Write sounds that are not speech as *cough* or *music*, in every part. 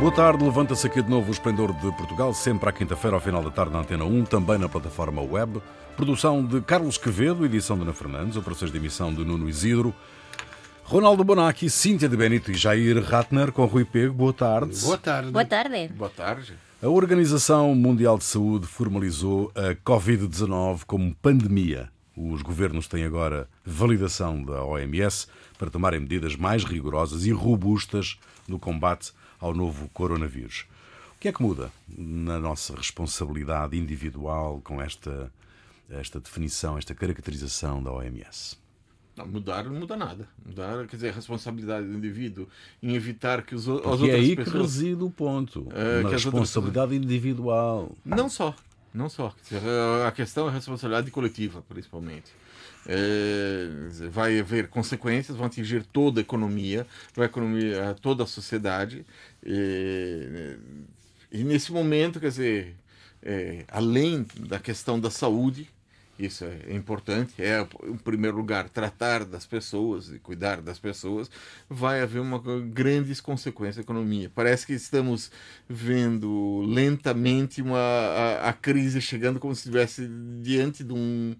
Boa tarde, levanta-se aqui de novo o Esplendor de Portugal, sempre à quinta-feira, ao final da tarde, na Antena 1, também na plataforma web. Produção de Carlos Quevedo, edição de Ana Fernandes, operações de emissão de Nuno Isidro. Ronaldo Bonacci, Cíntia de Benito e Jair Ratner com Rui Pego. Boa tarde. Boa tarde. Boa tarde. Boa tarde. A Organização Mundial de Saúde formalizou a Covid-19 como pandemia. Os governos têm agora validação da OMS para tomarem medidas mais rigorosas e robustas no combate ao novo coronavírus. O que é que muda na nossa responsabilidade individual com esta, esta definição, esta caracterização da OMS? Não, mudar não muda nada. Mudar, quer dizer, a responsabilidade do indivíduo em evitar que os, as Porque outras é aí pessoas... que reside o ponto. É, na as outras responsabilidade individual. Não só. Não só. Dizer, a questão é a responsabilidade coletiva, principalmente. É, vai haver consequências, vão atingir toda a economia, vai economia, toda a sociedade. E, e nesse momento, quer dizer, é, além da questão da saúde, isso é importante, é em primeiro lugar tratar das pessoas e cuidar das pessoas, vai haver uma grandes consequências na economia. Parece que estamos vendo lentamente uma, a, a crise chegando como se estivesse diante de um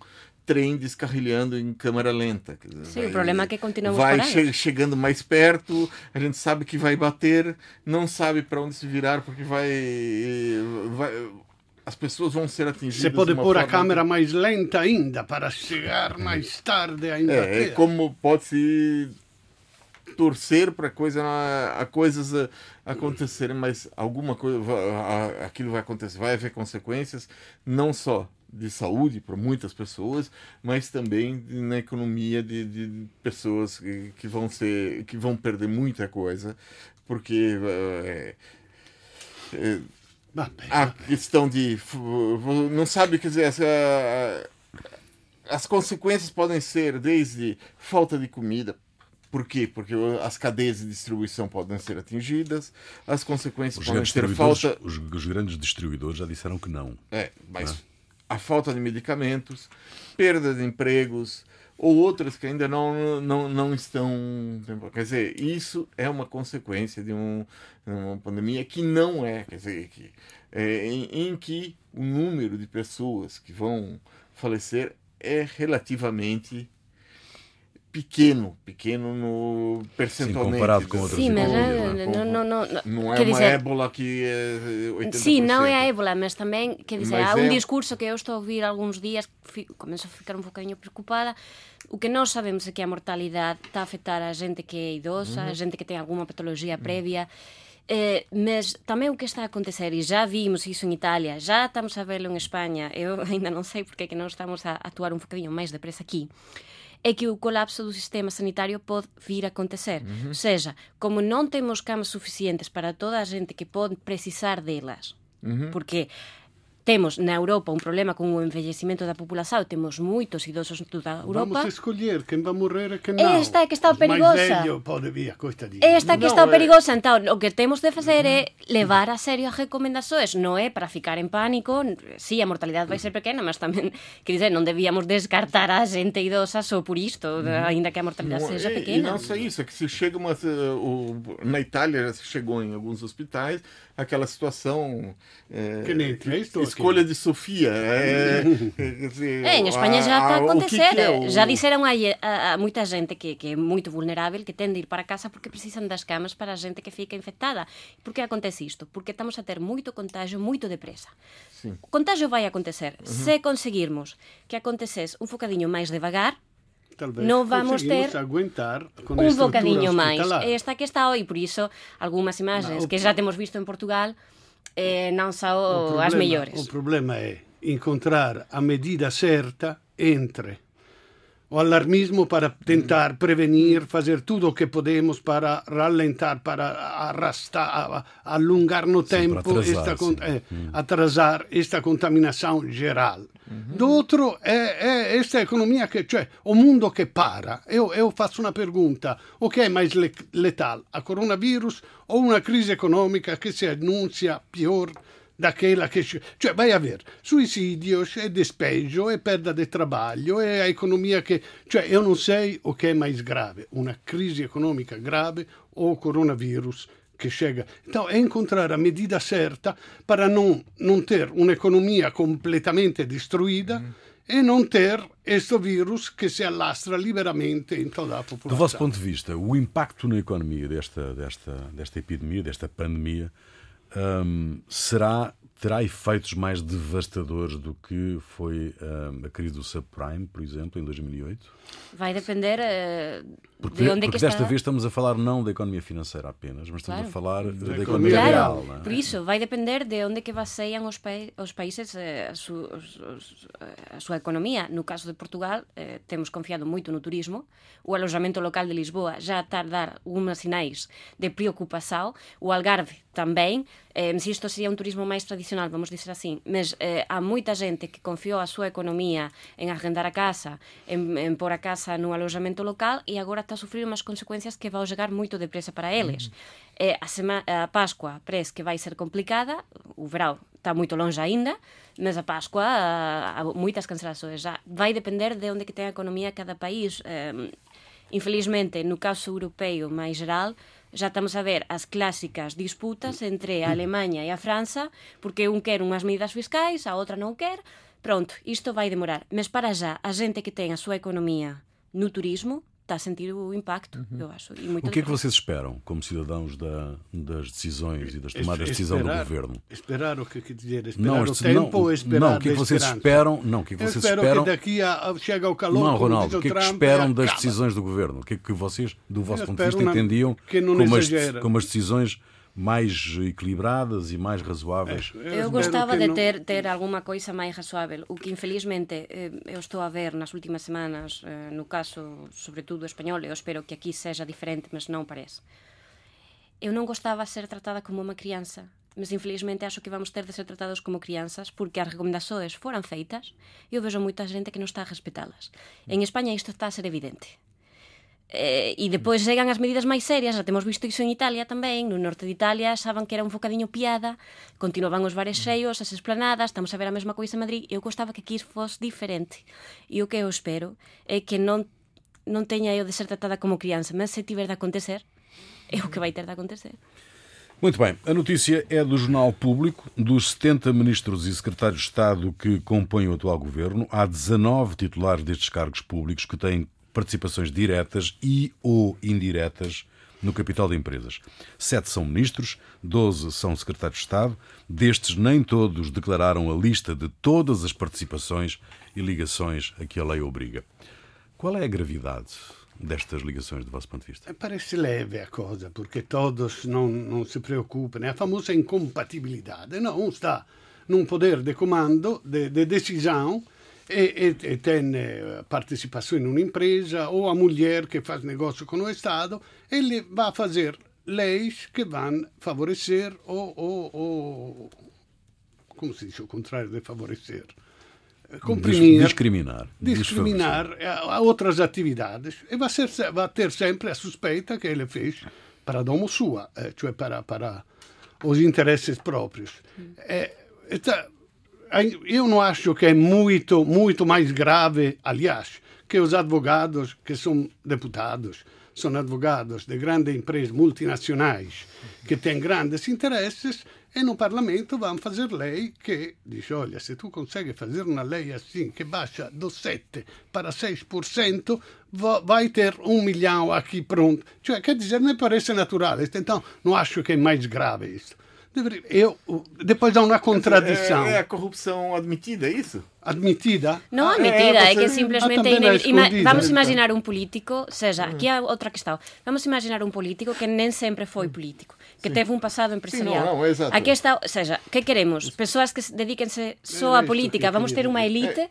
trem descarrilhando em câmera lenta. Dizer, Sim, o problema é que continuamos vai che chegando mais perto, a gente sabe que vai bater, não sabe para onde se virar porque vai, vai as pessoas vão ser atingidas. Você pode de pôr a câmera mais lenta ainda para chegar mais tarde ainda. É, é como pode se torcer para coisa, a coisas a- acontecerem, mas alguma coisa, aquilo vai acontecer, vai haver consequências, não só de saúde para muitas pessoas, mas também na economia de, de pessoas que, que vão ser, que vão perder muita coisa, porque é, é, a questão de não sabe quer dizer essa, as consequências podem ser desde falta de comida por quê? Porque as cadeias de distribuição podem ser atingidas, as consequências Os podem ser falta, os, os grandes distribuidores já disseram que não. é, mas a falta de medicamentos, perda de empregos ou outras que ainda não, não, não estão. Quer dizer, isso é uma consequência de um, uma pandemia que não é, quer dizer, que, é, em, em que o número de pessoas que vão falecer é relativamente pequeno, pequeno no percentualmente. comparado com outras Sim, mas né? não, não, não, não. Não é quer uma dizer, ébola que é 80%. Sim, não é a ébola, mas também, quer dizer, Mas há um é- discurso que eu estou a ouvir alguns dias começo a ficar um bocadinho preocupada. O que nós sabemos é que a mortalidade está a afetar a gente que é idosa, a gente que tem alguma patologia prévia. Eh, mas também o que está a acontecer, e já vimos isso em Itália, já estamos a vê-lo em Espanha, eu *laughs* ainda não sei porque é que não estamos a atuar um bocadinho mais depressa aqui, é que o colapso do sistema sanitário pode vir a acontecer. Ou seja, como não temos camas suficientes para toda a gente que pode precisar delas, porque temos na Europa um problema com o envelhecimento da população, temos moitos idosos en toda a Europa. Vamos escolher quem vai morrer e quem não. Esta é que está mais perigosa. pode vir. Esta que Non, está é- perigosa, então, o que temos de facer é levar a serio as recomendações, non é para ficar en pánico, sí, a mortalidade vai ser pequena, mas tamén, *laughs* quer dizer, non debíamos descartar a xente idosa só por isto, aínda que a mortalidade seja e- E pequena. não só isso, é que se chega uma. o- na Itália já se chegou em alguns hospitais aquela situação. é, Que nem Cristo, escolha de Sofia. É, quer dizer, É, en España já está a o que acontecer. que é o- Já disseron aí a, a moita xente que, que é moito vulnerável que ten de ir para casa porque precisan das camas para a xente que fica infectada. Por que acontece isto? Porque estamos a ter moito contagio moito depresa. Sim. O contagio vai acontecer. Se conseguirmos que acontecese un focadiño máis devagar, Talvez non vamos ter aguentar estrutura bocadiño máis. hospitalar. Esta que está hoy, por iso, algunhas imagens No, o que já temos visto en Portugal eh, non O son as mellores. O problema é encontrar a medida certa entre o alarmismo para tentar prevenir, fazer tudo o que podemos para rallentar, para arrastar, alongar no tempo, para atrasar, esta, sim. eh, atrasar esta contaminação geral. Do outro é, é esta economia que, cioè, o mundo che para. Eu, eu faço uma pergunta: o que é mais le- letal, a coronavírus ou uma crise econômica que se anuncia pior daquela che... Cioè, vai a ver, suicidios e despejo e perda di trabalho e a economia che... Cioè, io non sei o che è mais grave, una crisi economica grave o coronavirus que chega. Então, é encontrar a medida certa para não, não ter uma economia completamente destruída uhum. e não ter este vírus que se alastra liberamente em toda a população. Do vosso ponto de vista, o impacto na economia desta, desta, desta epidemia, desta pandemia, um, será terá efeitos mais devastadores do que foi um, a crise do subprime, por exemplo, em 2008? Vai depender uh, porque, de onde porque é que desta está... vez estamos a falar não da economia financeira apenas, mas estamos claro. a falar da, da economia claro, real. Não é? Por isso, vai depender de onde que baseiam os, pa os países eh, a, su a súa economía. No caso de Portugal, eh, temos confiado moito no turismo. O alojamento local de Lisboa já está a dar unhas sinais de preocupação. O Algarve tamén. Eh, se isto sería un turismo máis tradicional, vamos dizer así, mas eh, há moita gente que confiou a súa economía en arrendar a casa, en, en pôr a casa no alojamento local e agora está a sufrir unhas consecuencias que vão chegar moito depresa para eles. Eh, a, sema, a Páscoa parece que vai ser complicada, o verão está moito longe aínda, mas a Páscoa há moitas cancelações já. Vai depender de onde que ten a economía cada país. Eh, infelizmente, no caso europeo máis geral, já estamos a ver as clásicas disputas entre a Alemanha e a França, porque un quer unhas medidas fiscais, a outra non quer. Pronto, isto vai demorar. Mas para já, a xente que ten a súa economía no turismo, está a sentir o impacto, uhum. eu acho. o que é que vocês esperam como cidadãos da, das decisões e das tomadas de decisão esperar, do governo? Esperar o que quer dizer? Esperar não, o tempo não, ou esperar Não, o que é que vocês esperam? Não, o que é que vocês espero esperam? que daqui a, chega o calor, Não, Ronaldo, o que é que esperam das decisões do governo? O que é que vocês, do vosso Eu ponto de vista, uma, entendiam como as, como as decisões mais equilibradas e mais razoáveis. Eu, gostava de ter, ter alguma coisa máis razoável. O que, infelizmente, eh, eu estou a ver nas últimas semanas, eh, no caso, sobretudo español, eu espero que aquí seja diferente, mas non parece. Eu non gostava de ser tratada como unha crianza, mas infelizmente acho que vamos ter de ser tratados como crianzas porque as recomendações foran feitas e eu vejo moita xente que non está a respetalas. En España isto está a ser evidente. Eh, e depois chegan as medidas máis serias, já temos visto iso en Italia tamén, no norte de Italia saban que era un focadiño piada, continuaban os bares cheios, as esplanadas, estamos a ver a mesma coisa en Madrid, eu gostava que aquí fos diferente. E o que eu espero é que non non teña eu de ser tratada como crianza, mas se tiver de acontecer, é o que vai ter de acontecer. Muito bem, a notícia é do Jornal Público. Dos 70 ministros e secretários de Estado que compõem o atual governo, há 19 titulares destes cargos públicos que têm participações diretas e ou indiretas no capital de empresas. Sete são ministros, doze são secretários de Estado. Destes, nem todos declararam a lista de todas as participações e ligações a que a lei obriga. Qual é a gravidade destas ligações, do vosso ponto de vista? Parece leve a coisa, porque todos não, não se preocupam. É a famosa incompatibilidade. Não, um está num poder de comando, de, de decisão, e, e, e tem participação em uma empresa, ou a mulher que faz negócio com o Estado, ele vai fazer leis que vão favorecer ou, ou, ou como se diz o contrário de favorecer? Comprimir, discriminar. Discriminar a outras atividades e vai, ser, vai ter sempre a suspeita que ele fez para domo sua, eh, cioè para, para os interesses próprios. É, eu não acho que é muito, muito mais grave, aliás, que os advogados que são deputados, são advogados de grandes empresas multinacionais que têm grandes interesses e no Parlamento vão fazer lei que diz, olha, se tu consegues fazer uma lei assim que baixa do 7 para 6%, vai ter um milhão aqui pronto. Cioè, quer dizer, me parece natural. Então, não acho que é mais grave isso. Eu, depois há uma contradição. É, é, a corrupção admitida, é isso? Admitida? Não ah, admitida, é, é, que simplesmente ah, é Ima Vamos imaginar um político, seja, aqui há outra questão. Vamos imaginar um político que nem sempre foi político, que Sim. teve um passado empresarial. Sim, não, não, exato. Aqui está, seja, que queremos? Pessoas que dediquem-se só à política. Vamos ter uma elite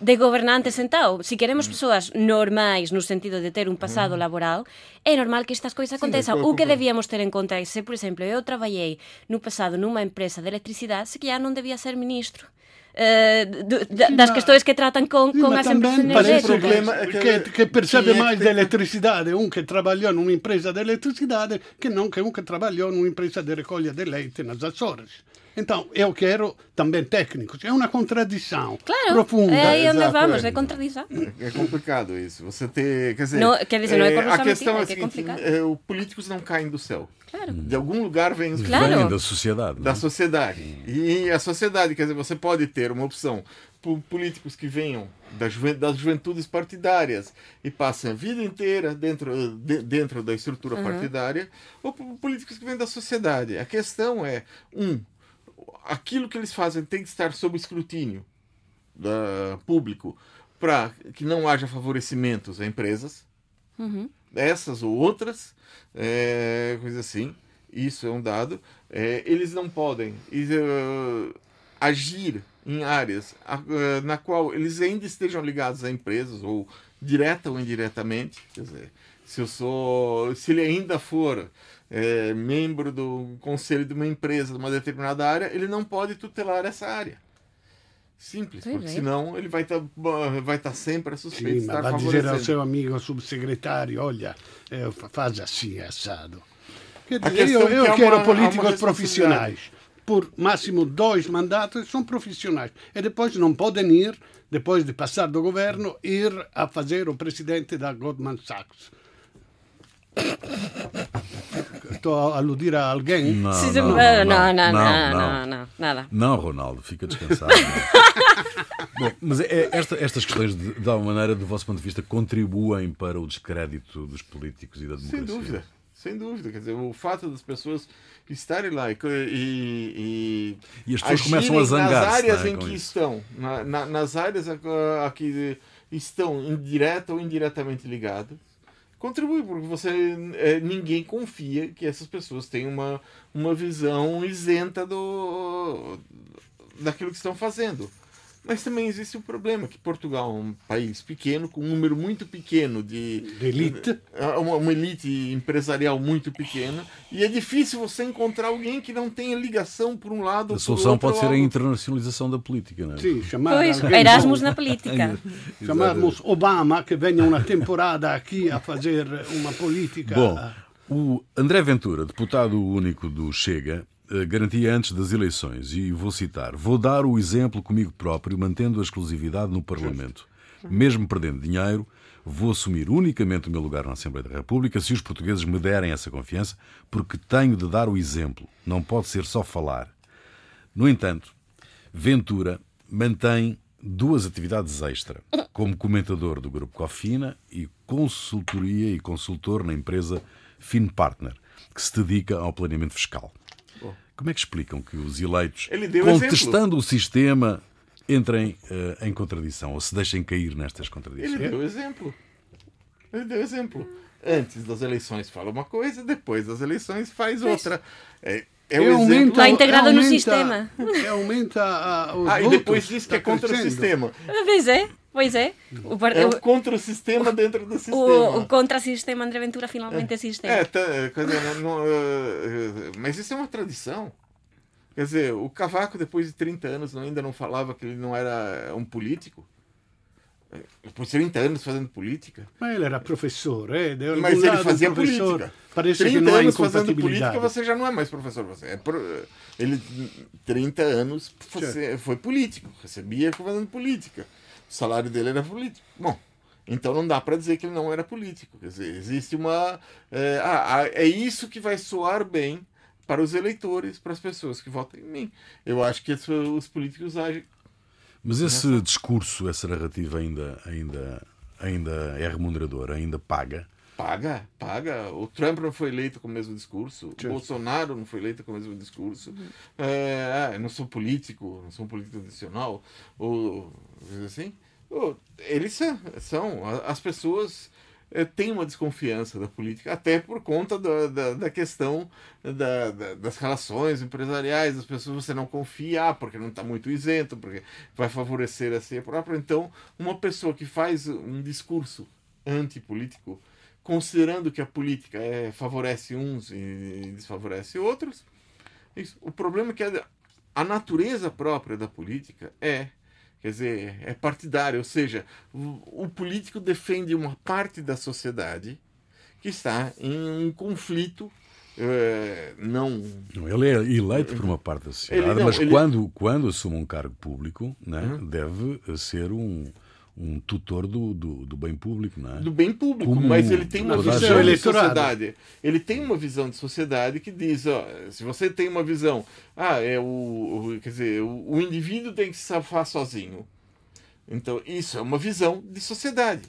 de gobernante sentado. Si queremos mm. persoas normais no sentido de ter un pasado mm. laboral, é normal que estas coisas acontezan. Sí, o que debíamos ter en conta é se, por exemplo, eu traballei no pasado nunha empresa de electricidade, se que já non debía ser ministro. Uh, da, das questões que tratam com, sim, com as empresas energéticas. problema é que, que, percebe mais de eletricidade um que trabalhou numa empresa de eletricidade que não que um que trabalhou numa empresa de recolha de leite nas Açores. Então, eu quero também técnicos. É uma contradição Claro, profunda. é aí onde Exato, vamos, é. é contradição. É complicado isso. Você ter. Quer dizer, Não, quer dizer, não é a corrupção questão é, mentira, a é que é seguinte: complicado. é, os políticos não caem do céu. Claro. De algum lugar vem os Claro. Vem da sociedade. da não é? sociedade. E a sociedade, quer dizer, você pode ter uma opção por políticos que venham da juven- das juventudes partidárias e passem a vida inteira dentro, de- dentro da estrutura partidária, ou por políticos que vêm da sociedade. A questão é, um, aquilo que eles fazem tem que estar sob escrutínio da, público para que não haja favorecimentos a empresas, essas ou outras, é, coisa assim. Isso é um dado. É, eles não podem eh, agir em áreas a- eh, na qual eles ainda estejam ligados a empresas ou direta ou indiretamente. Quer dizer, se eu sou, se ele ainda for eh, membro do conselho de uma empresa de uma determinada área, ele não pode tutelar essa área. Simples, porque é. senão ele vai estar vai estar sempre a suspeito de Sim, ma estar va a dizer ao seu amigo subsecretário, olha, eh, fa- faz assim, assado. Quer dizer, eu, é que eu há quero uma- há políticos profissionais por máximo dois mandatos, são profissionais. E depois não podem ir, depois de passar do governo, ir a fazer o presidente da Goldman Sachs. Estou a aludir a alguém? Não, ah, não, não, não, nada. Não, Ronaldo, fica descansado. *laughs* Bom, mas é, é, esta, estas questões, de, de alguma maneira, do vosso ponto de vista, contribuem para o descrédito dos políticos e da democracia? Sem dúvida sem dúvida. Quer dizer, o fato das pessoas estarem lá e, e, E as pessoas começam a zangar-se, nas áreas não é, em que isso. estão, na- na- nas áreas a, a que estão indireta ou indiretamente ligadas, contribui, porque você é, ninguém confia que essas pessoas tenham uma, uma visão isenta do, daquilo que estão fazendo. Mas também existe um problema, que Portugal é um país pequeno, com um número muito pequeno de, De elite. é uma, uma elite empresarial muito pequena e é difícil você encontrar alguém que não tenha ligação por um lado ou A solução outro pode ser a internacionalização da política, não é? Sim, chamar Pois, alguém Erasmus na política. Chamamos Obama que venha uma temporada aqui a fazer uma política. Bom, o André Ventura, deputado único do Chega, garantia antes das eleições, e vou citar: Vou dar o exemplo comigo próprio, mantendo a exclusividade no Parlamento. Mesmo perdendo dinheiro, vou assumir unicamente o meu lugar na Assembleia da República se os portugueses me derem essa confiança, porque tenho de dar o exemplo, não pode ser só falar. No entanto, Ventura mantém duas atividades extra, como comentador do grupo Cofina e consultoria e consultor na empresa FinPartner, que se dedica ao planeamento fiscal. Como é que explicam que os eleitos, Ele deu contestando o sistema, entrem eh, em contradição ou se deixem cair nestas contradições? Ele deu exemplo. Ele deu exemplo. Antes das eleições fala uma coisa, depois das eleições faz outra. É, é o exemplo. aumenta- Está integrado no aumenta- sistema. e *laughs* aumenta a, os Ah, e depois diz que é contra o crescendo. sistema. Pois é, pois é. O, par- É o- o contra o sistema dentro do sistema. o, o contra-sistema André Ventura finalmente é sistema. É, tá, dizer, não- não, eh, mas isso é uma tradição. Quer dizer, o Cavaco, depois de 30 anos, ainda não falava que ele não era um político. De 30 anos fazendo política. Mas ele era professor, eh? de Mas ele fazia professor. política. Parece que 30 não há anos fazendo política, você já não é mais professor. Você é pro- Ele, 30 anos, você foi político. Recebia fazendo política. O salário dele era político. Bom, então não dá para dizer que ele não era político. Quer dizer, existe uma. É, ah, é isso que vai soar bem para os eleitores, para as pessoas que votam em mim. Eu acho que os políticos agem. Mas esse discurso, essa narrativa ainda, ainda, ainda é remunerador, ainda paga. Paga, paga. O Trump não foi eleito com o mesmo discurso. O Bolsonaro não foi eleito com o mesmo discurso. É, ah, eu não sou político, não sou um político tradicional. Ou assim. Ô, eles são, são. As pessoas têm uma desconfiança da política, até por conta da, da, da questão da, da- das relações empresariais. As pessoas você não confia, ah, porque não está muito isento, porque vai favorecer a si própria. Então, uma pessoa que faz um discurso antipolítico, considerando que a política é, favorece uns e desfavorece outros, isso. o problema é que a, a natureza própria da política é quer dizer, é partidária, ou seja, o, político defende uma parte da sociedade que está em um conflito é, não. Ele é eleito por uma parte da sociedade, não, mas ele... quando, quando assume um cargo público, né, uhum. deve ser um, um tutor do, do, do, bem público, não é? Do bem público, Como mas ele tem uma visão de sociedade. Ele tem uma visão de sociedade que diz, ó, se você tem uma visão, ah, é o, o quer dizer, o, o indivíduo tem que se safar sozinho. Então, isso é uma visão de sociedade.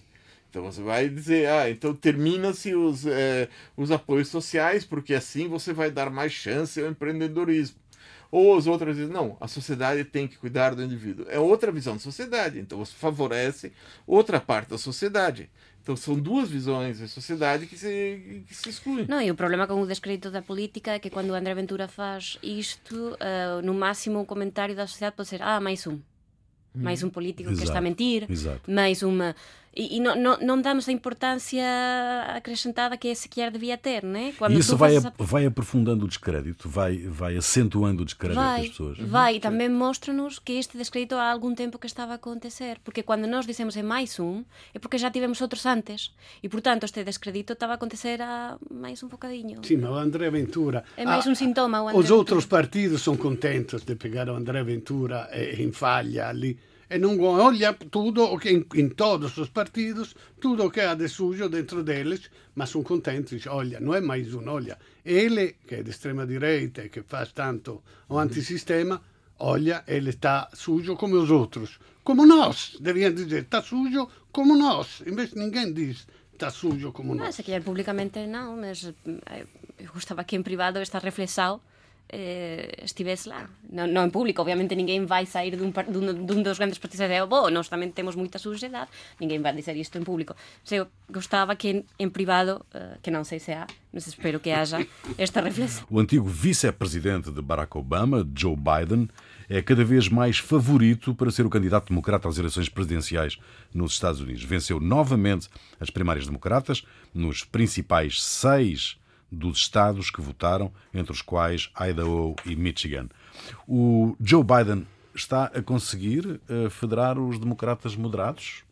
Então você vai dizer, ah, então termina-se os, é, os apoios sociais, porque assim você vai dar mais chance ao empreendedorismo. Ou as outras dizem, não, a sociedade tem que cuidar do indivíduo. É outra visão de sociedade. Então você favorece outra parte da sociedade. Então são duas visões de sociedade que se, que se excluem. Não, e o problema com o descrédito da política é que quando o André Ventura faz isto, uh, no máximo o comentário da sociedade pode ser, ah, mais um. Mais um político Exato. que está a mentir, Exato. mais uma e, e não, não, não, damos a importância acrescentada que esse quer devia ter, né? Quando e isso vai, a... vai aprofundando o descrédito, vai, vai acentuando o descrédito vai, das pessoas. Vai, uhum. e também mostra-nos que este descrédito há algum tempo que estava a acontecer, porque quando nós dizemos é mais um, é porque já tivemos outros antes, e portanto este descrédito estava a acontecer há mais um bocadinho. Sim, mas o André Ventura... É mais ah, um sintoma. os Ventura. outros partidos são contentes de pegar o André Ventura em falha ali e não olha tudo o que em, em, todos os partidos, tudo o que há de sujo dentro deles, mas são contentes. Olha, não é mais um, olha, ele que é de extrema direita e que faz tanto o antissistema, olha, ele está sujo como os outros. Como nós, deviam dizer, está sujo como nós. Invece ninguém diz está sujo como nós. Não, se quer publicamente não, mas eh, eu gostava que em privado esta reflexão eh, estivesse lá. Non, non en público, obviamente ninguén vai sair dun, dun, dun dos grandes partidos e dizer, oh, nós tamén temos moita suxedade, ninguén vai dizer isto en público. Se eu gostava que en, en privado, uh, que non sei se há, mas espero que haja *laughs* esta reflexão. O antigo vice-presidente de Barack Obama, Joe Biden, é cada vez mais favorito para ser o candidato democrata às eleições presidenciais nos Estados Unidos. Venceu novamente as primárias democratas nos principais seis dos estados que votaram, entre os quais Idaho e Michigan. O Joe Biden está a conseguir uh, federar os democratas moderados?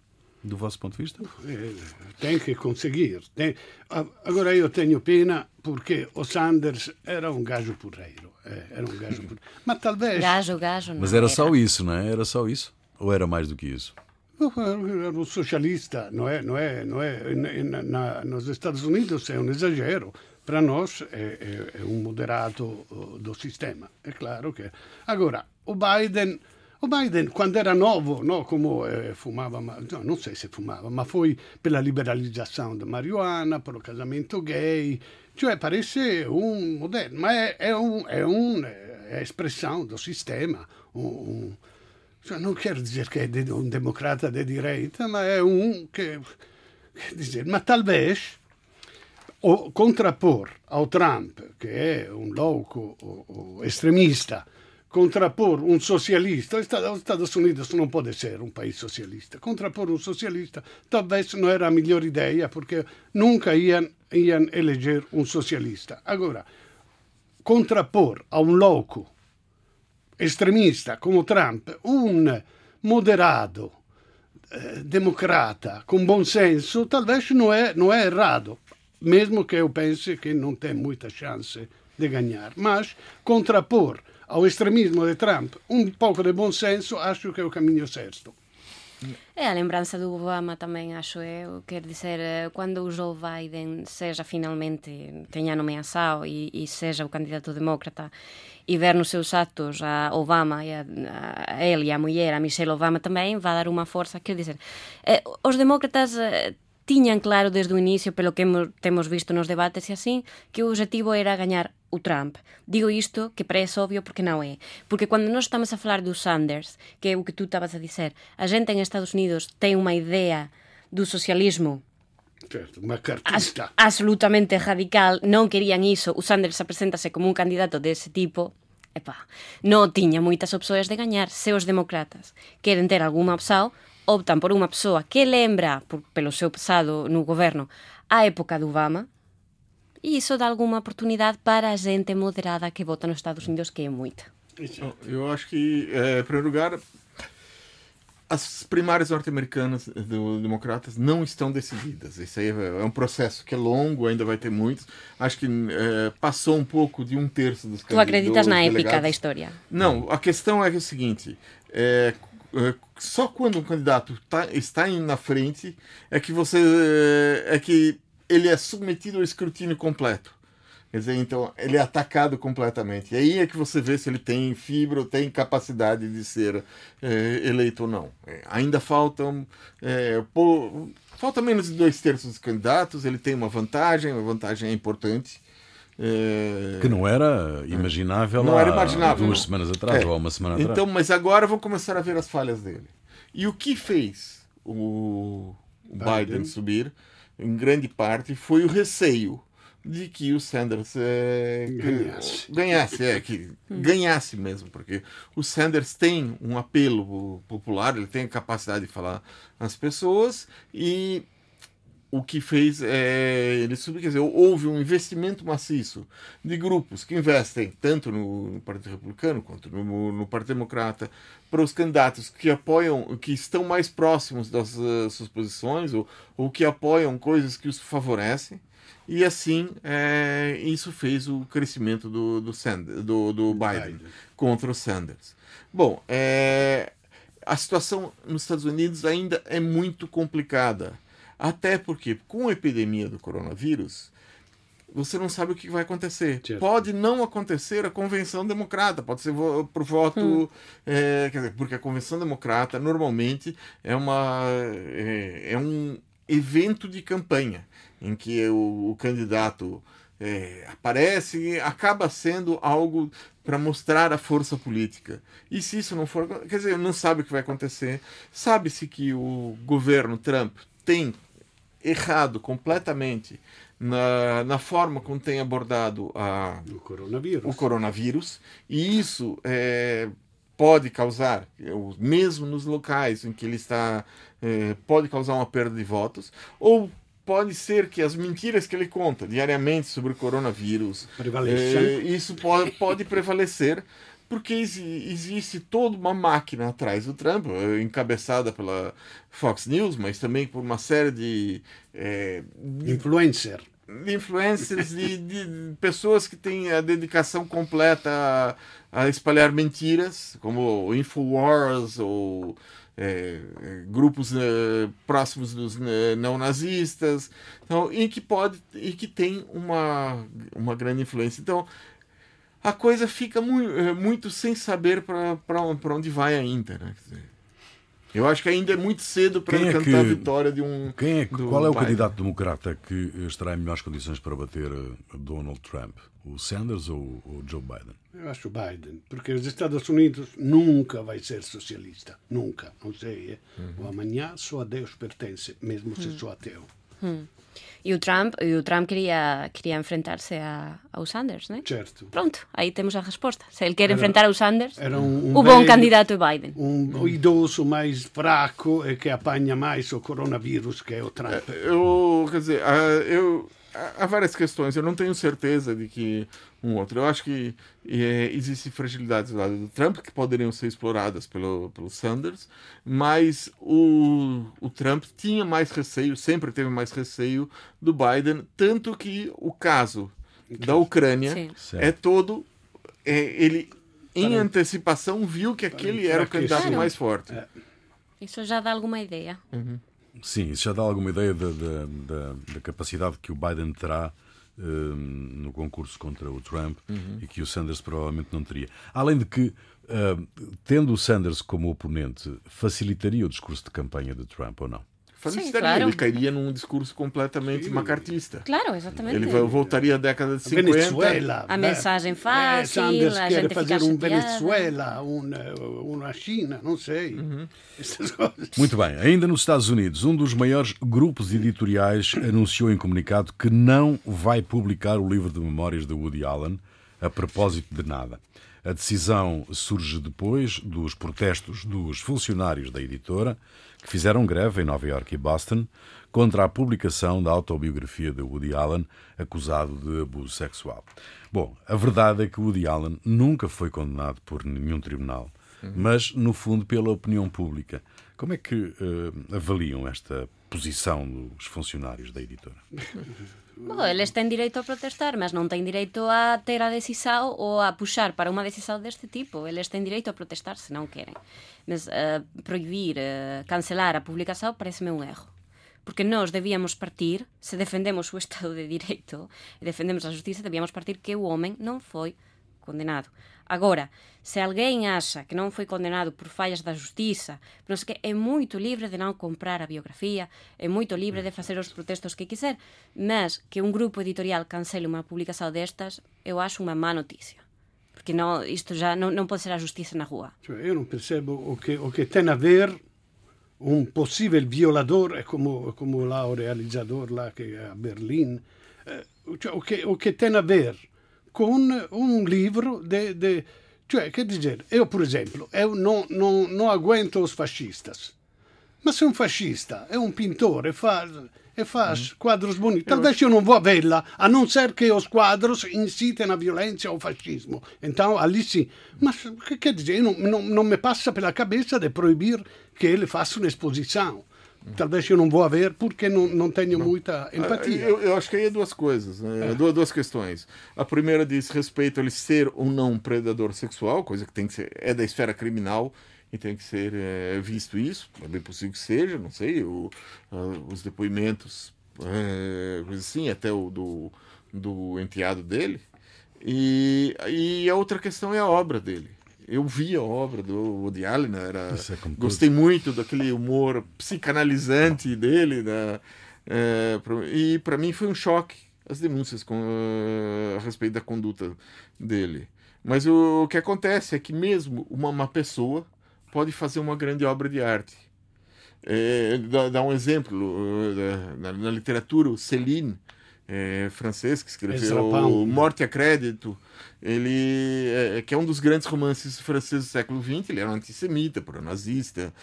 Do vosso ponto de vista? Eh, tem que conseguir. Tem... Agora eu tenho pena porque o Sanders era um gajo porreiro. Eh, era um gajo porreiro. Mas talvez. Gajo, gajo. Mas era, era só isso, não é? Era só isso? Ou era mais do que isso? Era um socialista, não é? Não é, não é na, na, nos Estados Unidos é um exagero para nós é, é, é, um moderado do sistema. É claro que. Agora, o Biden, o Biden quando era novo, no, como eh, fumava, no, não sei se fumava, ma foi pela liberalizzazione da marijuana, pelo casamento gay, cioè parece um moderno, ma è, è, un, è, un, è espressão do sistema. Un, un, cioè non quer dizer che è un democrata di direita, ma è un che, che dizer, ma talvez o ao Trump, che è un louco o, o estremista, contrappor un socialista, os Estados Unidos não pode ser um país socialista, contrappor um socialista talvez não era a melhor ideia, porque nunca iam, iam eleger um socialista. Agora, contrappor a um louco estremista como Trump un moderato eh, democrata com bom senso, talvez não é, não é errado mesmo que eu pense que não tem muita chance de ganhar. Mas contrapor ao extremismo de Trump um pouco de bom senso, acho que é o caminho certo. É a lembrança do Obama também, acho eu. Quer dizer, eh, quando o Joe Biden seja finalmente, tenha nomeação e, e seja o candidato democrata e ver nos seus atos a Obama, e a, a ele e a mulher, a Michelle Obama também, vai dar uma força. Quer dizer, eh, os demócratas eh, tiñan claro desde o inicio, pelo que hemos, temos visto nos debates e así, que o objetivo era gañar o Trump. Digo isto que parece obvio porque non é. Porque cando nós estamos a falar do Sanders, que é o que tú estabas a dizer, a gente en Estados Unidos ten unha idea do socialismo Certo. As, absolutamente radical, non querían iso. O Sanders apresentase como un candidato dese tipo, epa, non tiña moitas opções de gañar se os demócratas queren ter algunha opção, optan por unha persoa que lembra, por, pelo seu pasado no governo, a época do Obama, e isso dá alguma oportunidade para a gente moderada que vota nos Estados Unidos, que é muita. Eu acho que, é, em primeiro lugar, as primárias norte-americanas do democratas não estão decididas. Isso aí é um processo que é longo, ainda vai ter muitos. Acho que é, passou um pouco de um terço dos Tu acreditas na delegados. épica da história? Não, a questão é o seguinte: é, é, só quando um candidato tá, está na frente é que você é que ele é submetido ao escrutínio completo. Quer dizer, então, ele é atacado completamente. E aí é que você vê se ele tem fibra ou tem capacidade de ser é, eleito ou não. É, ainda faltam. É, falta menos de dois terços dos candidatos, ele tem uma vantagem, uma vantagem importante. É... Que não era imaginável, não há era imaginável, duas não. semanas atrás é. ou uma semana atrás. Então, mas agora vão começar a ver as falhas dele. E o que fez o Biden, Biden subir, em grande parte, foi o receio de que o Sanders é, ganhasse, ganhasse, é, que ganhasse mesmo, porque o Sanders tem um apelo popular, ele tem a capacidade de falar às pessoas e o que fez é ele subir, quer dizer, houve um investimento maciço de grupos que investem tanto no, Partido Republicano quanto no, no, Partido Democrata para os candidatos que apoiam, que estão mais próximos das uh, suas posições ou, ou que apoiam coisas que os favorecem. E assim, é, isso fez o crescimento do, do, Sanders, do, do Biden, Biden, contra o Sanders. Bom, é, a situação nos Estados Unidos ainda é muito complicada. Até porque, com a epidemia do coronavírus, você não sabe o que vai acontecer. Certo. Pode não acontecer a convenção democrata, pode ser vo por voto. Hum. É, dizer, porque a convenção democrata normalmente é, uma, é, é um evento de campanha em que o, o candidato é, aparece, acaba sendo algo para mostrar a força política. E se isso não for, quer dizer, não sabe o que vai acontecer. Sabe-se que o governo Trump tem errado completamente na, na forma como tem abordado a, o, coronavírus. o coronavírus, e isso é, pode causar, mesmo nos locais em que ele está, é, pode causar uma perda de votos, ou pode ser que as mentiras que ele conta diariamente sobre o coronavírus, é, isso pode, pode prevalecer, porque existe toda uma máquina atrás do Trump, eh, encabeçada pela Fox News, mas também por uma série de. É, Influencer. De influencers, de, de, pessoas que têm a dedicação completa a, a espalhar mentiras, como o Infowars ou é, grupos próximos dos né, não nazistas, então, e que pode e que tem uma, uma grande influência. Então, a coisa fica muito, é, muito sem saber para onde vai ainda. Né? Eu acho que ainda é muito cedo para é cantar que, a vitória de um. Quem é, qual é o candidato democrata que estará em melhores condições para bater eh, Donald Trump? O Sanders ou o Joe Biden? Eu acho Biden, porque os Estados Unidos nunca vai ser socialista. Nunca. Não sei. Uhum. O amanhã só a Deus pertence, mesmo se uhum. sou ateu. Uhum. E o Trump, e o Trump queria, queria enfrentar-se ao Sanders, né? Certo. Pronto, aí temos a resposta. Se ele quer era, enfrentar ao Sanders, era um, um o bom velho, candidato é Biden. Um idoso mais fraco e que apanha mais o coronavírus que é o Trump. É, eu, quer dizer, eu há várias questões. Eu não tenho certeza de que um outro. Eu acho que é, existem fragilidades do lado do Trump que poderiam ser exploradas pelo, pelo Sanders, mas o, o Trump tinha mais receio, sempre teve mais receio do Biden, tanto que o caso da Ucrânia Sim. é todo. É, ele, em antecipação, viu que aquele era o candidato mais forte. É. Isso já dá alguma ideia. Uhum. Sim, isso já dá alguma ideia da, da, da, da capacidade que o Biden terá uh, no concurso contra o Trump uhum. e que o Sanders provavelmente não teria. Além de que, uh, tendo o Sanders como oponente, facilitaria o discurso de campanha de Trump ou não? Sim, claro. Ele cairia num discurso completamente Sim. macartista. Claro, exatamente. Ele voltaria à década de 50. Venezuela. A mensagem fácil, é, Sanders a quer fazer um Venezuela, uma China, não sei. Uhum. Muito bem. Ainda nos Estados Unidos, um dos maiores grupos editoriais anunciou em comunicado que não vai publicar o livro de memórias de Woody Allen a propósito de nada. A decisão surge depois dos protestos dos funcionários da editora, que fizeram greve em Nova York e Boston contra a publicação da autobiografia de Woody Allen, acusado de abuso sexual. Bom, a verdade é que Woody Allen nunca foi condenado por nenhum tribunal mas, no fundo, pela opinião pública. Como é que uh, avaliam esta posição dos funcionários da editora? *laughs* Bom, eles têm direito a protestar, mas não têm direito a ter a decisão ou a puxar para uma decisão deste tipo. Eles têm direito a protestar se não querem. Mas uh, proibir, uh, cancelar a publicação parece-me um erro. Porque nós devíamos partir, se defendemos o Estado de Direito e defendemos a justiça, devíamos partir que o homem não foi condenado. Agora, se alguém acha que não foi condenado por falhas da justiça, não sei que, é muito livre de não comprar a biografia, é muito livre de fazer os protestos que quiser, mas que um grupo editorial cancele uma publicação destas, eu acho uma má notícia. Porque não, isto já não, não pode ser a justiça na rua. eu não percebo o que, o que tem a ver possível violador, é como, como lá o realizador lá que é a eh, o, que, o tem a ver con un libro de, de cioè che dizer, io per esempio io non, non, non aguento os fascistas ma se un fascista è un pittore fa, e fa mm. quadros bonitos talvez io non vou averla a non ser che os quadros incitano a violenza o fascismo. Então ali sì. Ma che, che dizer, non, non, non mi passa per la cabeça de proibir che ele faça un'esposição talvez eu não vou haver porque não, não tenho muita empatia. Eu, eu, acho que aí é duas coisas, né? é. duas, duas questões. A primeira diz respeito a ele ser ou não um predador sexual, coisa que tem que ser, é da esfera criminal e tem que ser é, visto isso. É bem possível que seja, não sei, o, os depoimentos, é, assim, até o do, do enteado dele. E, e a outra questão é a obra dele eu vi a obra do Woody Allen, né? era, é gostei muito daquele humor psicanalizante dele, né? É, e para mim foi um choque as denúncias com, uh, a respeito da conduta dele. Mas o, o, que acontece é que mesmo uma má pessoa pode fazer uma grande obra de arte. É, dá, dá, um exemplo uh, na, na, literatura, o Céline, é, francês, que escreveu Morte a Crédito, ele é, é, que é um dos grandes romances franceses do século XX, ele era um antissemita, pro-nazista,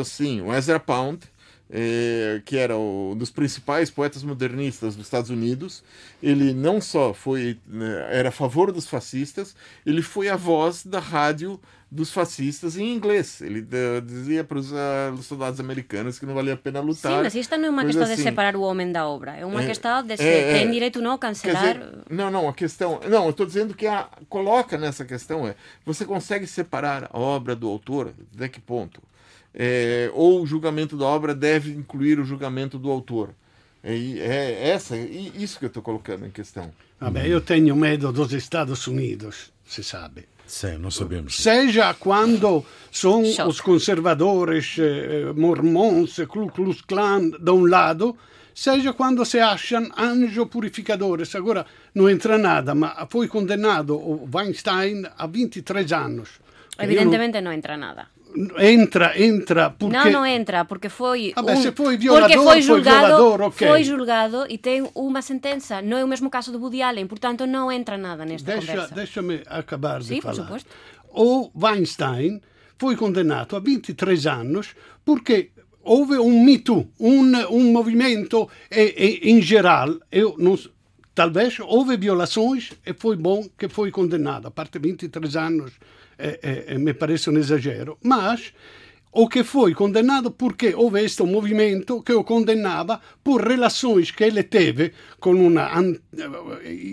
assim, o Ezra Pound, é, que era um dos principais poetas modernistas dos Estados Unidos, ele não só foi né, era a favor dos fascistas, ele foi a voz da rádio dos fascistas em inglês. Ele uh, dizia para os uh, soldados americanos que não valia a pena lutar. Sim, mas isto não é uma questão assim. de separar o homem da obra. É uma é, questão de se é, tem é. direito ou não a cancelar. Dizer, não, não, a questão. Não, eu estou dizendo que a, coloca nessa questão é: você consegue separar a obra do autor? De que ponto? É, ou o julgamento da obra deve incluir o julgamento do autor? É, é essa, isso que eu estou colocando em questão. Vabbè, eu tenho medo dos Estados Unidos, se sabe. Sim, não sabemos. Seja quando são os conservadores eh, mormons, Ku Klux Klan, de um lado, seja quando se acham anjo purificadores. Agora não entra nada, mas foi condenado o Weinstein a 23 anos. Evidentemente não... não entra nada entra, entra porque... Não, não entra, porque foi ah, um... se foi violador, porque foi julgado, foi, violador, okay. foi julgado e tem uma sentença. Não é o mesmo caso do Woody Allen, portanto não entra nada nesta deixa, conversa. Deixa-me acabar Sim, de falar. Por. O Weinstein foi condenato a 23 anos porque houve um mito, um, um movimento e, e, em geral, eu não, talvez houve violações e foi bom que foi condenado, a parte 23 anos é, é, é, me parece um exagero, mas o que foi condenado porque houve este movimento que o condenava por relações que ele teve com uma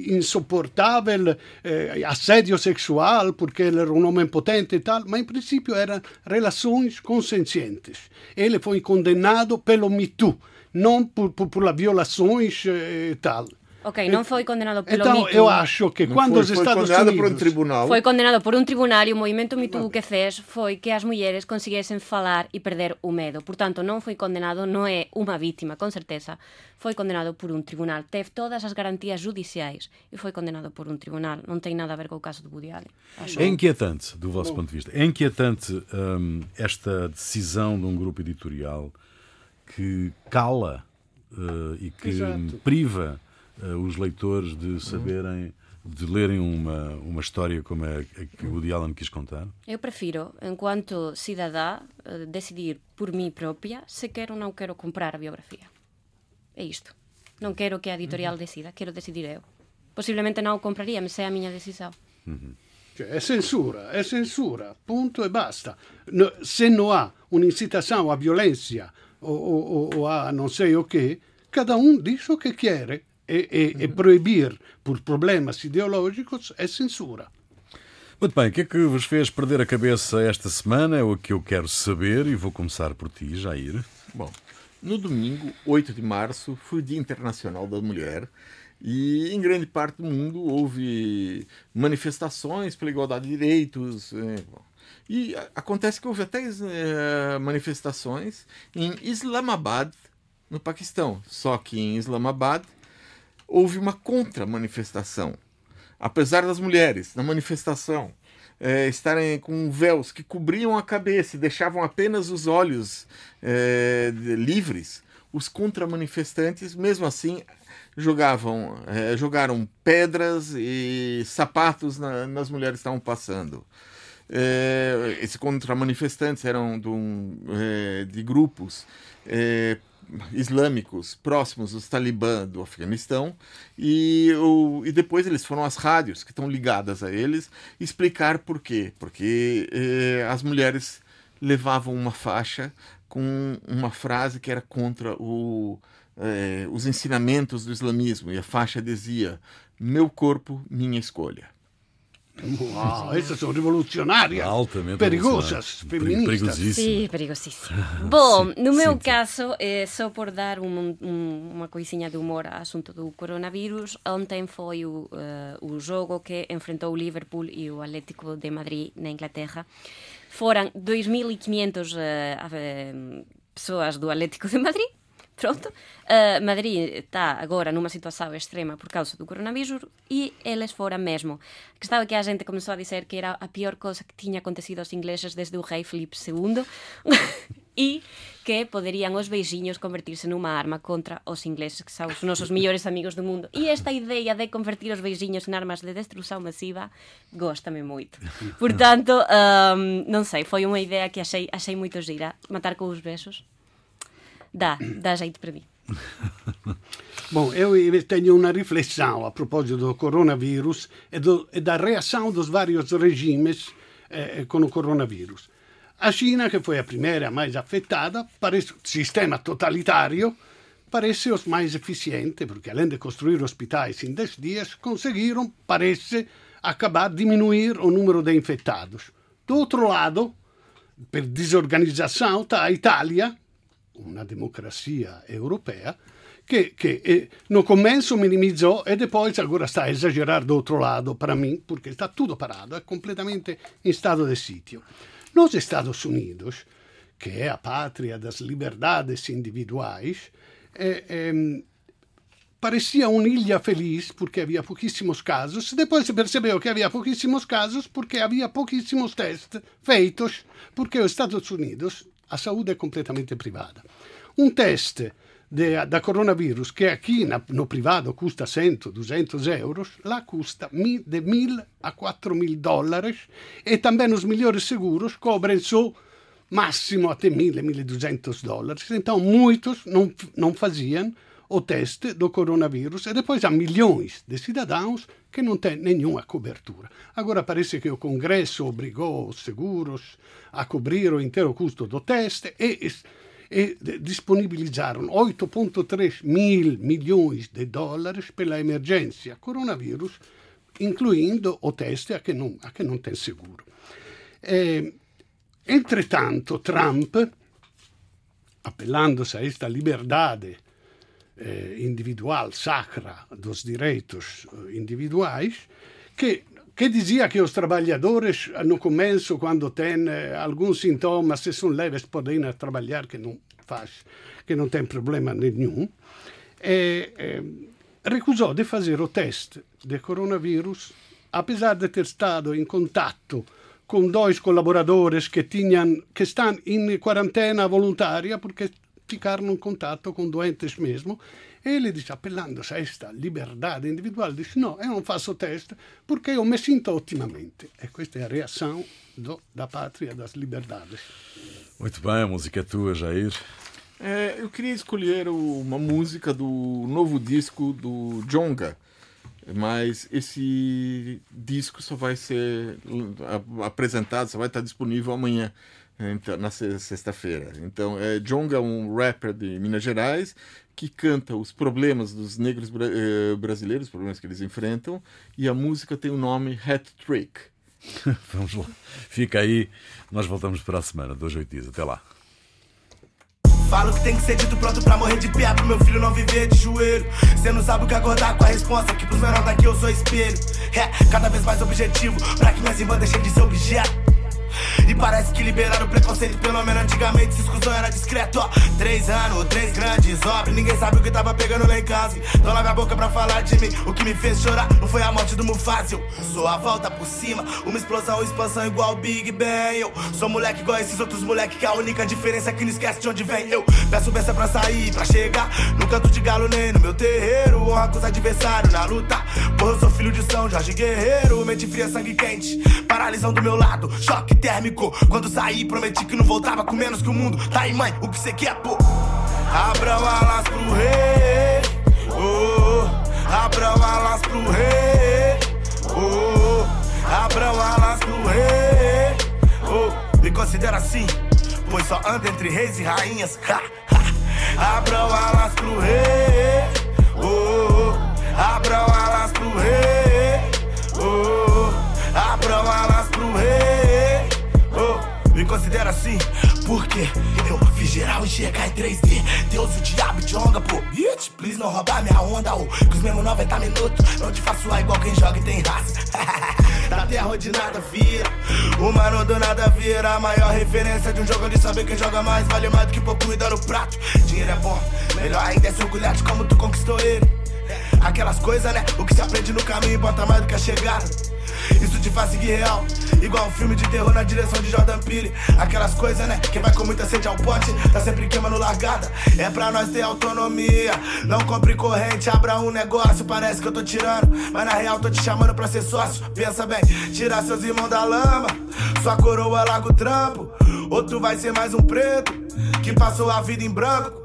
insuportável eh, assédio sexual, porque ele era um homem potente e tal, mas em princípio eram relações consensuentes. Ele foi condenado pelo Me Too, não por, por, por violações e eh, tal. Ok, non foi condenado pelo então, eu acho que quando os Estados foi Unidos... por un tribunal. Foi condenado por un tribunal e o movimento Me Too que fez foi que as mulleres consiguesen falar e perder o medo. Portanto, non foi condenado, non é unha vítima, con certeza. Foi condenado por un tribunal. Teve todas as garantías judiciais e foi condenado por un tribunal. Non ten nada a ver co caso do Woody Allen. Acho. É inquietante, do vosso Bom. ponto de vista, é inquietante hum, esta decisão de um grupo editorial que cala uh, e que Exato. priva os leitores de saberem, de lerem uma, uma história como a, a que o Woody Allen quis contar? Eu prefiro, enquanto cidadã, uh, decidir por mim própria se quero ou não quero comprar a biografia. É isto. Não quero que a editorial decida, quero decidir eu. Possivelmente não o compraria, mas é a minha decisão. Uhum. Cioè, è censura, è censura, punto e basta. No, se non ha un'incitazione a violenza o, o, o, a non sei o che, cada um diz o que quer. E, e, e proibir por problemas ideológicos é censura. Muito bem, o que é que vos fez perder a cabeça esta semana? É o que eu quero saber e vou começar por ti, Jair. Bom, no domingo, 8 de março, foi o Dia Internacional da Mulher e em grande parte do mundo houve manifestações pela igualdade de direitos. É, e acontece que houve até é, manifestações em Islamabad, no Paquistão. Só que em Islamabad houve uma contra-manifestação. Apesar das mulheres na manifestação é, estarem com véus que cobriam a cabeça e deixavam apenas os olhos é, livres, os contra-manifestantes, mesmo assim, jogavam, é, jogaram pedras e sapatos na, nas mulheres que estavam passando. É, esses contra-manifestantes eram de, um, é, de grupos é, islâmicos próximos dos talibã do Afeganistão e, o, e depois eles foram às rádios que estão ligadas a eles explicar por quê. Porque é, as mulheres levavam uma faixa com uma frase que era contra o, é, os ensinamentos do islamismo, e a faixa dizia: Meu corpo, minha escolha. Wow, essas são revolucionárias, Altamente perigosas, feministas. Sim, perigosíssimas. Bom, *laughs* no meu sim, caso, é, só por dar um, um, uma coisinha de humor ao assunto do coronavírus, ontem foi o, uh, o jogo que enfrentou o Liverpool e o Atlético de Madrid na Inglaterra. Foram 2.500 uh, pessoas do Atlético de Madrid Pronto. Uh, Madrid está agora numa situação extrema por causa do coronavírus e eles foram mesmo. A questão é que a gente começou a dizer que era a pior coisa que tinha acontecido aos ingleses desde o rei Filipe II *laughs* e que poderiam os beijinhos convertir-se numa arma contra os ingleses, que são os nossos melhores amigos do mundo. E esta ideia de convertir os beijinhos em armas de destruição massiva gosta-me muito. Portanto, *laughs* um, não sei, foi uma ideia que achei, achei muito gira. Matar com os beijos dá, dá jeito para mim. *laughs* Bom, eu tenho uma reflexão a propósito do coronavírus e, do, e da reação dos vários regimes eh, com o coronavírus. A China, que foi a primeira mais afetada, parece sistema totalitário, parece os mais eficiente, porque além de construir hospitais em 10 dias, conseguiram, parece, acabar, diminuir o número de infectados. Do outro lado, per desorganizzazione, está a Itália, una democrazia europea che, che eh, no começo minimizou e depois agora está a exagerar do outro lado para mim, porque está tudo parado, é completamente em estado de sítio. Nos Estados Unidos, que é a pátria das liberdades individuais, é, parecia uma ilha feliz porque havia pouquíssimos casos. Depois se percebeu que havia pouquíssimos casos porque havia pouquíssimos testes feitos, porque os Estados Unidos a saúde é completamente privada. Um teste de, da coronavírus, que aqui na, no privado custa 100, 200 euros, lá custa de 1.000 a 4.000 dólares e também os melhores seguros cobrem só máximo até 1.000, 1.200 dólares. Então, muitos não, não faziam o teste do coronavírus e depois há milhões de cidadãos que não têm nenhuma cobertura. Agora parece que o Congresso obrigou os seguros a cobrir o inteiro custo do teste e, e disponibilizaram 8,3 mil milhões de dólares pela emergência coronavírus, incluindo o teste a que não, a que não tem seguro. E, entretanto, Trump, apelando-se a esta liberdade individual, sacra dos direitos eh, individuais, que, que dizia que os trabalhadores, no começo, quando têm eh, algum sintoma, se são leves, podem trabalhar, que não faz, que não tem problema nenhum, e, eh, recusou de fazer o teste de coronavírus, apesar de ter estado em contato com dois colaboradores que, tinham, que estão em quarentena voluntária porque ficaram em contato com doentes mesmo. E ele dice, appellandosi a questa libertà individuale, dice no, eu non faccio test perché io mi sinto ottimamente. E questa è la reazione do, da pátria das liberdades. Muito bem, a música é tua, Jair. É, eu queria escolher uma música do novo disco do Jonga, Mas esse disco só vai ser apresentado, só vai estar disponível amanhã, então, na sexta-feira. Então, é, Jonga é um rapper de Minas Gerais que canta os problemas dos negros eh, brasileiros, os problemas que eles enfrentam, e a música tem o nome Hat Trick. *laughs* Vamos lá. Fica aí. Nós voltamos para a semana, dois oito dias. Até lá. Falo que tem que ser dito pronto pra morrer de pé Pro meu filho não viver de joelho Cê não sabe o que acordar com a resposta Que pros menores daqui eu sou espelho É, cada vez mais objetivo Pra que minhas irmãs deixem de ser objeto e parece que liberaram o preconceito, pelo menos antigamente se exclusão era discreto. Ó, três anos, três grandes obras, ninguém sabe o que tava pegando lá em casa. Então lave a boca pra falar de mim. O que me fez chorar não foi a morte do Mufasa. sou a volta por cima, uma explosão, expansão igual Big Bang. Eu sou moleque igual esses outros moleque, que a única diferença é que não esquece de onde vem. Eu peço benção pra sair, pra chegar no canto de galo, nem no meu terreiro. Honra com os adversários na luta. Porra, eu sou filho de São Jorge Guerreiro, mente fria, sangue quente. Paralisão do meu lado, choque térmico. Quando saí, prometi que não voltava com menos que o mundo. Tá aí, mãe, o que você quer, pô? Abram alas pro rei. Oh, abram alas pro rei. Oh, abram alas pro rei. Oh, me considera assim, pois só anda entre reis e rainhas. *laughs* Ha, ha. Abram alas pro rei. Oh, abram considera assim, porque eu fiz geral enxergar em 3D. Deus, o diabo de onga, pô. Bitch, please não roubar minha onda, oh. Que os mesmos 90 minutos não te faço lá igual quem joga e tem raça. *laughs* da terra onde nada vira. O mano do nada vira. A maior referência de um jogo de saber quem joga mais. Vale mais do que pouco e no prato. Dinheiro é bom, melhor ainda é se orgulhar de como tu conquistou ele. Aquelas coisas, né? O que se aprende no caminho importa mais do que a chegada. Isso te faz seguir real. Igual um filme de terror na direção de Jordan Peele. Aquelas coisas, né? Quem vai com muita sede ao pote, tá sempre queimando largada. É pra nós ter autonomia. Não compre corrente, abra um negócio. Parece que eu tô tirando, mas na real tô te chamando pra ser sócio. Pensa bem, tirar seus irmãos da lama. Sua coroa larga o trampo. Outro vai ser mais um preto que passou a vida em branco.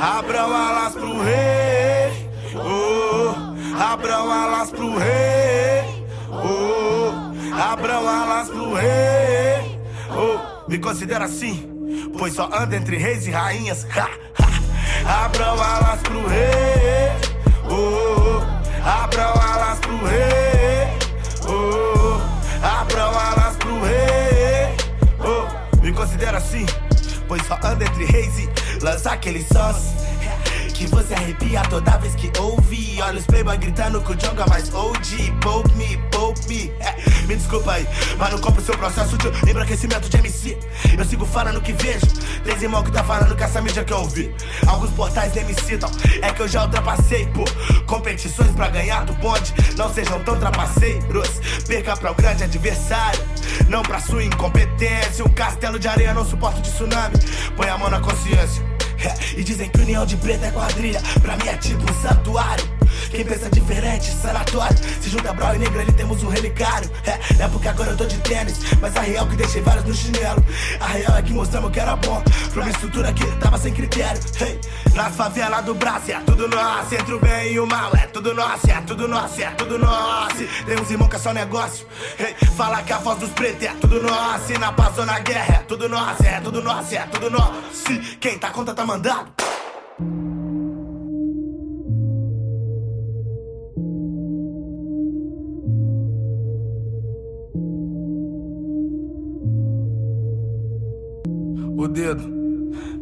Abram alas pro rei. Oh, abram alas pro rei. Oh, abram alas pro rei. Oh, me considera assim, pois só anda entre reis e rainhas. Ha, ha. Abram alas pro rei. Oh, abram alas pro rei. Oh, abram alas pro rei. Oh, me considera assim, pois só anda entre reis e lança aqueles sons que você arrepia toda vez que ouve. Olha os playboy gritando que o Jonga mais OG. Pope me, pope me. É, me desculpa aí, mas não compro seu processo de embranquecimento de MC. Eu sigo falando que vejo. Três irmãos que tá falando que essa mídia que eu ouvi. Alguns portais nem me citam, é que eu já ultrapassei, pô. Competições pra ganhar do bonde, não sejam tão trapaceiros. Perca pra o grande adversário, não pra sua incompetência. Um castelo de areia não suporta de tsunami. Põe a mão na consciência. E dizem que união de preto é quadrilha, pra mim é tipo um santuário. Quem pensa diferente, sanatório. Se junta Brau e Negra, ali temos um relicário. É, é porque agora eu tô de tênis, mas a real que deixei vários no chinelo. A real é que mostramos que era bom, pra uma estrutura que tava sem critério. Hey, na favela do braço é tudo nosso, entre o bem e o mal é tudo nosso, é tudo nosso, é tudo nosso. Tem uns irmãos que é só negócio. Hey, fala que a voz dos pretos é tudo nosso, e na paz ou na guerra é tudo nosso, é tudo nosso, é tudo nosso. Quem tá conta tá mandado.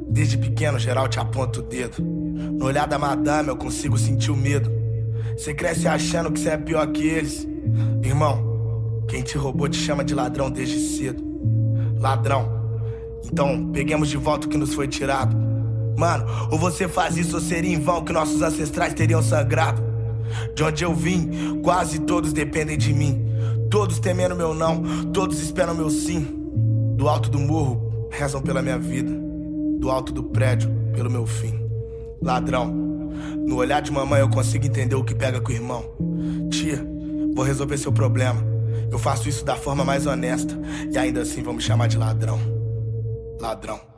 Desde pequeno, geral te aponta o dedo. No olhar da madame, eu consigo sentir o medo. Você cresce achando que você é pior que eles. Irmão, quem te roubou te chama de ladrão desde cedo. Ladrão. Então, peguemos de volta o que nos foi tirado. Mano, ou você faz isso ou seria em vão que nossos ancestrais teriam sangrado. De onde eu vim, quase todos dependem de mim. Todos temendo meu não, todos esperam meu sim. Do alto do morro, rezam pela minha vida. Do alto do prédio, pelo meu fim. Ladrão, no olhar de mamãe eu consigo entender o que pega com o irmão. Tia, vou resolver seu problema. Eu faço isso da forma mais honesta. E ainda assim vão me chamar de ladrão. Ladrão.